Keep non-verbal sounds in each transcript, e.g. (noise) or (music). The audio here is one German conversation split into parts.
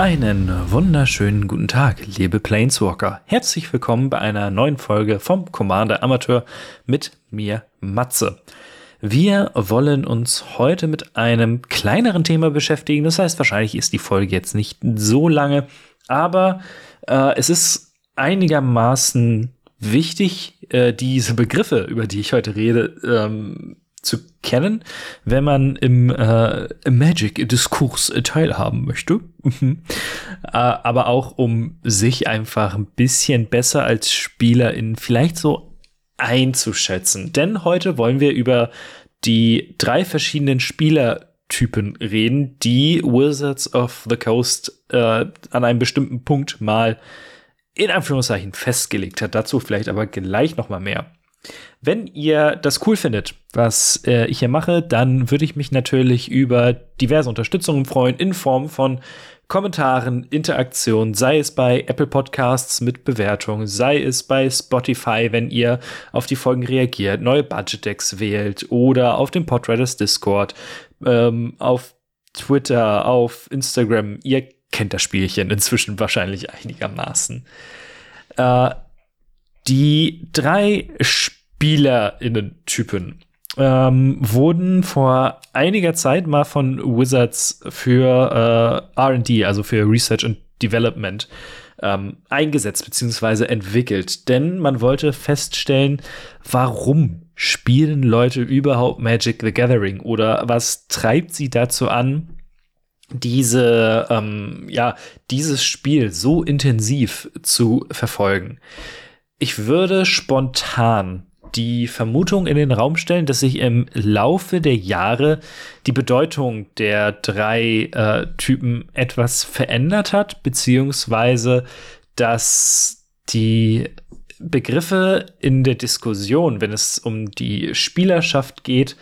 Einen wunderschönen guten Tag, liebe Planeswalker. Herzlich willkommen bei einer neuen Folge vom Commander Amateur mit mir, Matze. Wir wollen uns heute mit einem kleineren Thema beschäftigen. Das heißt, wahrscheinlich ist die Folge jetzt nicht so lange, aber äh, es ist einigermaßen wichtig, äh, diese Begriffe, über die ich heute rede, ähm, zu kennen, wenn man im, äh, Magic-Diskurs teilhaben möchte. Mhm. äh, aber auch um sich einfach ein bisschen besser als Spielerin vielleicht so einzuschätzen. Denn heute wollen wir über die drei verschiedenen Spielertypen reden, die Wizards of the Coast äh, an einem bestimmten Punkt mal in Anführungszeichen festgelegt hat. Dazu vielleicht aber gleich noch mal mehr. Wenn ihr das cool findet, was äh, ich hier mache, dann würde ich mich natürlich über diverse Unterstützungen freuen in Form von Kommentaren, Interaktion, sei es bei Apple Podcasts mit Bewertung, sei es bei Spotify, wenn ihr auf die Folgen reagiert, neue Budget Decks wählt oder auf dem Podriders Discord, ähm, auf Twitter, auf Instagram. Ihr kennt das Spielchen inzwischen wahrscheinlich einigermaßen. Äh, die drei SpielerInnen-Typen ähm, wurden vor einiger Zeit mal von Wizards für äh, RD, also für Research and Development, ähm, eingesetzt bzw. entwickelt. Denn man wollte feststellen, warum spielen Leute überhaupt Magic the Gathering oder was treibt sie dazu an, diese, ähm, ja, dieses Spiel so intensiv zu verfolgen. Ich würde spontan die Vermutung in den Raum stellen, dass sich im Laufe der Jahre die Bedeutung der drei äh, Typen etwas verändert hat, beziehungsweise dass die Begriffe in der Diskussion, wenn es um die Spielerschaft geht,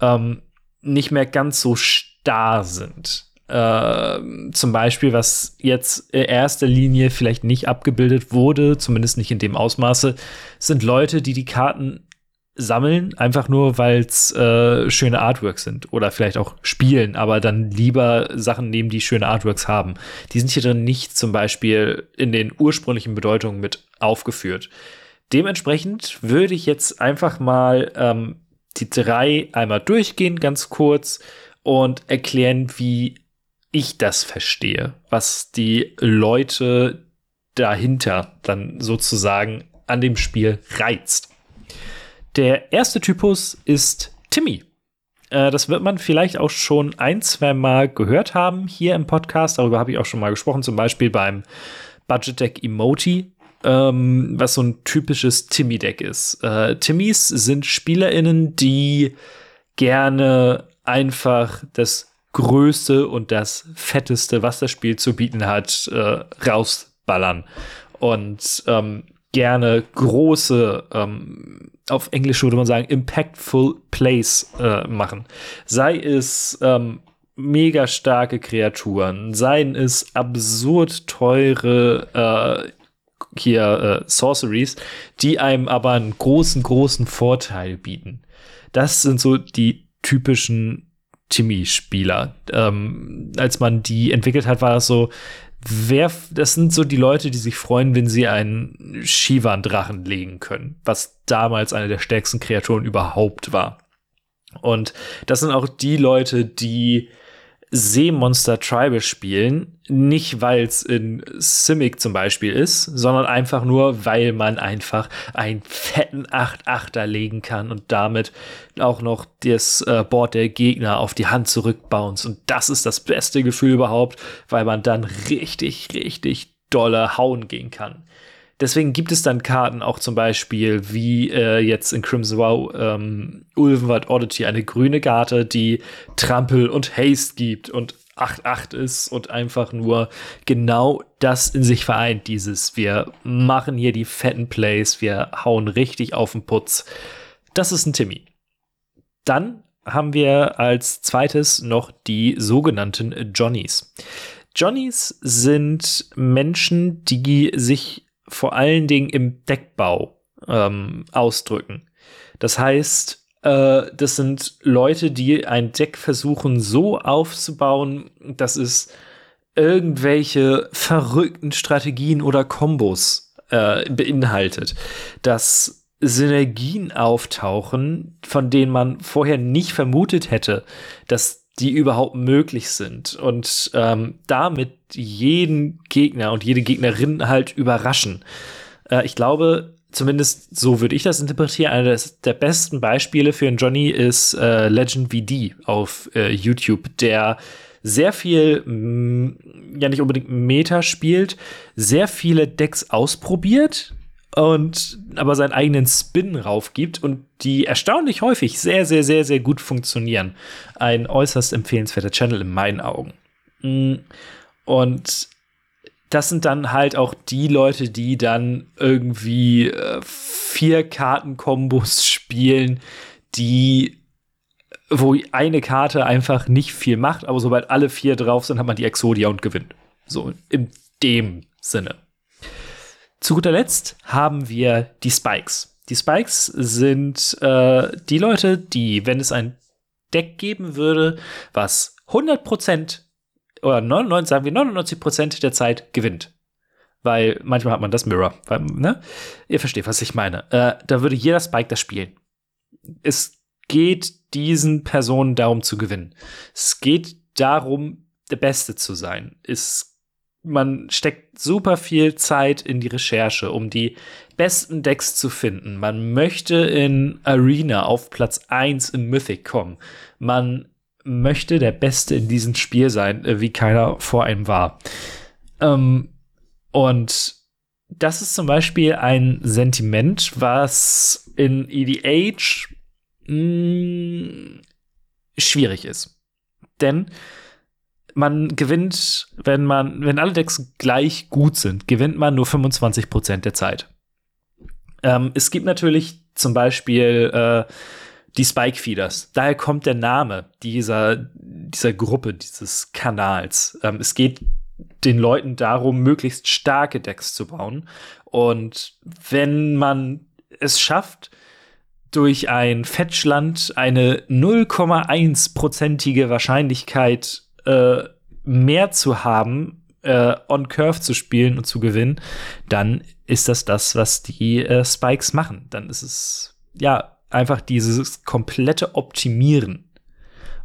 ähm, nicht mehr ganz so starr sind. Äh, zum Beispiel, was jetzt in erster Linie vielleicht nicht abgebildet wurde, zumindest nicht in dem Ausmaße, sind Leute, die die Karten sammeln, einfach nur, weil es äh, schöne Artworks sind oder vielleicht auch spielen, aber dann lieber Sachen nehmen, die schöne Artworks haben. Die sind hier drin nicht zum Beispiel in den ursprünglichen Bedeutungen mit aufgeführt. Dementsprechend würde ich jetzt einfach mal ähm, die drei einmal durchgehen, ganz kurz, und erklären, wie ich das verstehe, was die Leute dahinter dann sozusagen an dem Spiel reizt. Der erste Typus ist Timmy. Äh, das wird man vielleicht auch schon ein, zwei Mal gehört haben hier im Podcast. Darüber habe ich auch schon mal gesprochen, zum Beispiel beim Budget Deck Emoti, ähm, was so ein typisches Timmy-Deck ist. Äh, Timmys sind SpielerInnen, die gerne einfach das Größte und das Fetteste, was das Spiel zu bieten hat, äh, rausballern. Und ähm, gerne große, ähm, auf Englisch würde man sagen, impactful Plays äh, machen. Sei es ähm, mega starke Kreaturen, seien es absurd teure äh, hier äh, Sorceries, die einem aber einen großen, großen Vorteil bieten. Das sind so die typischen Timmy-Spieler. Ähm, als man die entwickelt hat, war das so, wer, das sind so die Leute, die sich freuen, wenn sie einen Shivan-Drachen legen können, was damals eine der stärksten Kreaturen überhaupt war. Und das sind auch die Leute, die Seemonster Tribal spielen, nicht weil es in Simic zum Beispiel ist, sondern einfach nur, weil man einfach einen fetten 8-8er legen kann und damit auch noch das äh, Board der Gegner auf die Hand zurückbounce. Und das ist das beste Gefühl überhaupt, weil man dann richtig, richtig dolle hauen gehen kann. Deswegen gibt es dann Karten auch zum Beispiel wie äh, jetzt in Crimson Wow ähm, Ulvenwald Oddity eine grüne Karte, die Trampel und Haste gibt und 8-8 ist und einfach nur genau das in sich vereint. Dieses, wir machen hier die fetten Plays, wir hauen richtig auf den Putz. Das ist ein Timmy. Dann haben wir als zweites noch die sogenannten Johnnies. Johnnies sind Menschen, die sich vor allen Dingen im Deckbau ähm, ausdrücken. Das heißt, äh, das sind Leute, die ein Deck versuchen so aufzubauen, dass es irgendwelche verrückten Strategien oder Kombos äh, beinhaltet. Dass Synergien auftauchen, von denen man vorher nicht vermutet hätte, dass die überhaupt möglich sind und ähm, damit jeden Gegner und jede Gegnerin halt überraschen. Äh, ich glaube, zumindest so würde ich das interpretieren, eines der besten Beispiele für einen Johnny ist äh, Legend VD auf äh, YouTube, der sehr viel, mh, mm, ja nicht unbedingt Meta spielt, sehr viele Decks ausprobiert, und aber seinen eigenen Spin raufgibt und die erstaunlich häufig sehr, sehr, sehr, sehr gut funktionieren. Ein äußerst empfehlenswerter Channel in meinen Augen. Mm. Und das sind dann halt auch die Leute, die dann irgendwie äh, vier Kartenkombos (laughs) spielen, die wo eine Karte einfach nicht viel macht, aber sobald alle vier drauf sind, hat man die Exodia und gewinnt. So in dem Sinne. Zu guter Letzt haben wir die Spikes. Die Spikes sind äh, die Leute, die, wenn es ein Deck geben würde, was 100% oder 99, sagen wir 99% der Zeit gewinnt. Weil manchmal hat man das Mirror. Weil, ne? Ihr versteht, was ich meine. Äh, da würde jeder Spike das spielen. Es geht diesen Personen darum zu gewinnen. Es geht darum, der Beste zu sein. Es man steckt super viel Zeit in die Recherche, um die besten Decks zu finden. Man möchte in Arena auf Platz 1 im Mythic kommen. Man möchte der Beste in diesem Spiel sein, äh, wie keiner vor einem war. Ähm, und das ist zum Beispiel ein Sentiment, was in EDH mh, mm, schwierig ist. Denn man gewinnt, wenn man, wenn alle Decks gleich gut sind, gewinnt man nur 25 Prozent der Zeit. Ähm, es gibt natürlich zum Beispiel äh, die Spike Feeders. Daher kommt der Name dieser, dieser Gruppe, dieses Kanals. Ähm, es geht den Leuten darum, möglichst starke Decks zu bauen. Und wenn man es schafft, durch ein Fetchland eine 0,1-prozentige Wahrscheinlichkeit äh, mehr zu haben, äh, on Curve zu spielen und zu gewinnen, dann ist das das, was die äh, Spikes machen. Dann ist es ja einfach dieses komplette Optimieren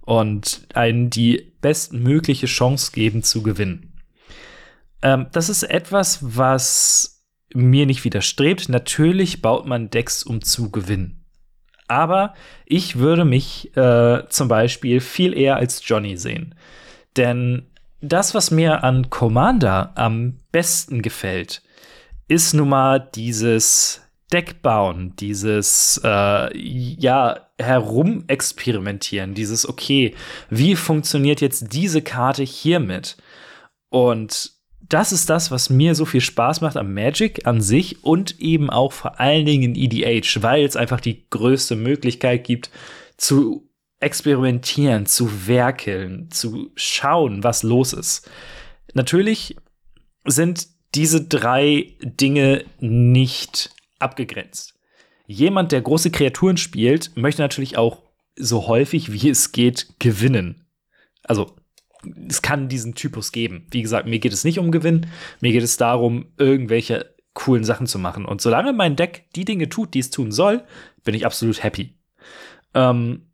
und einen die bestmögliche Chance geben zu gewinnen. Ähm, das ist etwas, was mir nicht widerstrebt. Natürlich baut man Decks, um zu gewinnen. Aber ich würde mich äh, zum Beispiel viel eher als Johnny sehen. Denn das, was mir an Commander am besten gefällt, ist nun mal dieses Deckbauen, dieses äh, ja herumexperimentieren, dieses okay, wie funktioniert jetzt diese Karte hiermit? Und das ist das, was mir so viel Spaß macht am Magic an sich und eben auch vor allen Dingen in EDH, weil es einfach die größte Möglichkeit gibt zu experimentieren, zu werkeln, zu schauen, was los ist. Natürlich sind diese drei Dinge nicht abgegrenzt. Jemand, der große Kreaturen spielt, möchte natürlich auch so häufig wie es geht gewinnen. Also es kann diesen Typus geben. Wie gesagt, mir geht es nicht um Gewinn, mir geht es darum, irgendwelche coolen Sachen zu machen. Und solange mein Deck die Dinge tut, die es tun soll, bin ich absolut happy. Ähm,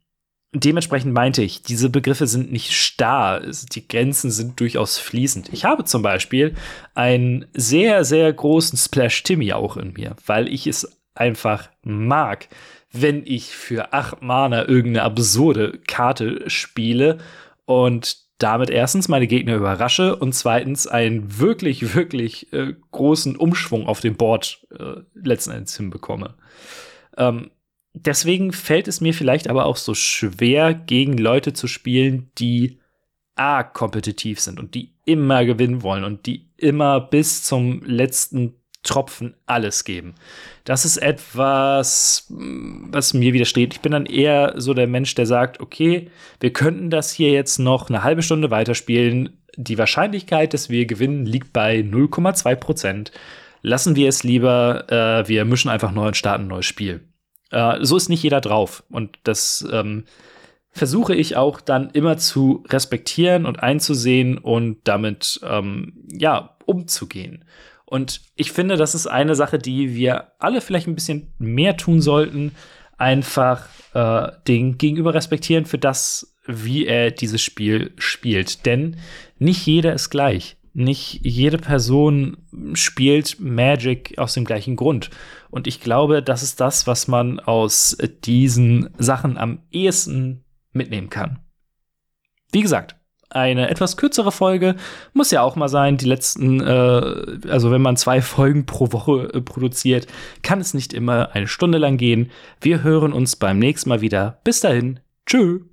dementsprechend meinte ich, diese Begriffe sind nicht starr, die Grenzen sind durchaus fließend. Ich habe zum Beispiel einen sehr, sehr großen Splash Timmy auch in mir, weil ich es einfach mag, wenn ich für acht Mana irgendeine absurde Karte spiele und damit erstens meine Gegner überrasche und zweitens einen wirklich, wirklich äh, großen Umschwung auf dem Board äh, letzten Endes hinbekomme. Ähm, deswegen fällt es mir vielleicht aber auch so schwer, gegen Leute zu spielen, die arg kompetitiv sind und die immer gewinnen wollen und die immer bis zum letzten Tropfen alles geben. Das ist etwas, was mir widerstrebt. Ich bin dann eher so der Mensch, der sagt, okay, wir könnten das hier jetzt noch eine halbe Stunde weiterspielen. Die Wahrscheinlichkeit, dass wir gewinnen, liegt bei 0,2 Prozent. Lassen wir es lieber, äh, wir mischen einfach neu und starten ein neues Spiel. Äh, so ist nicht jeder drauf. Und das ähm, versuche ich auch dann immer zu respektieren und einzusehen und damit ähm, ja umzugehen. Und ich finde, das ist eine Sache, die wir alle vielleicht ein bisschen mehr tun sollten. Einfach äh, den Gegenüber respektieren für das, wie er dieses Spiel spielt. Denn nicht jeder ist gleich. Nicht jede Person spielt Magic aus dem gleichen Grund. Und ich glaube, das ist das, was man aus diesen Sachen am ehesten mitnehmen kann. Wie gesagt, eine etwas kürzere Folge. Muss ja auch mal sein. Die letzten, äh, also wenn man zwei (laughs) Folgen pro Woche äh, produziert, kann es nicht immer eine Stunde lang gehen. Wir hören uns beim nächsten Mal wieder. Bis dahin. Tschüss.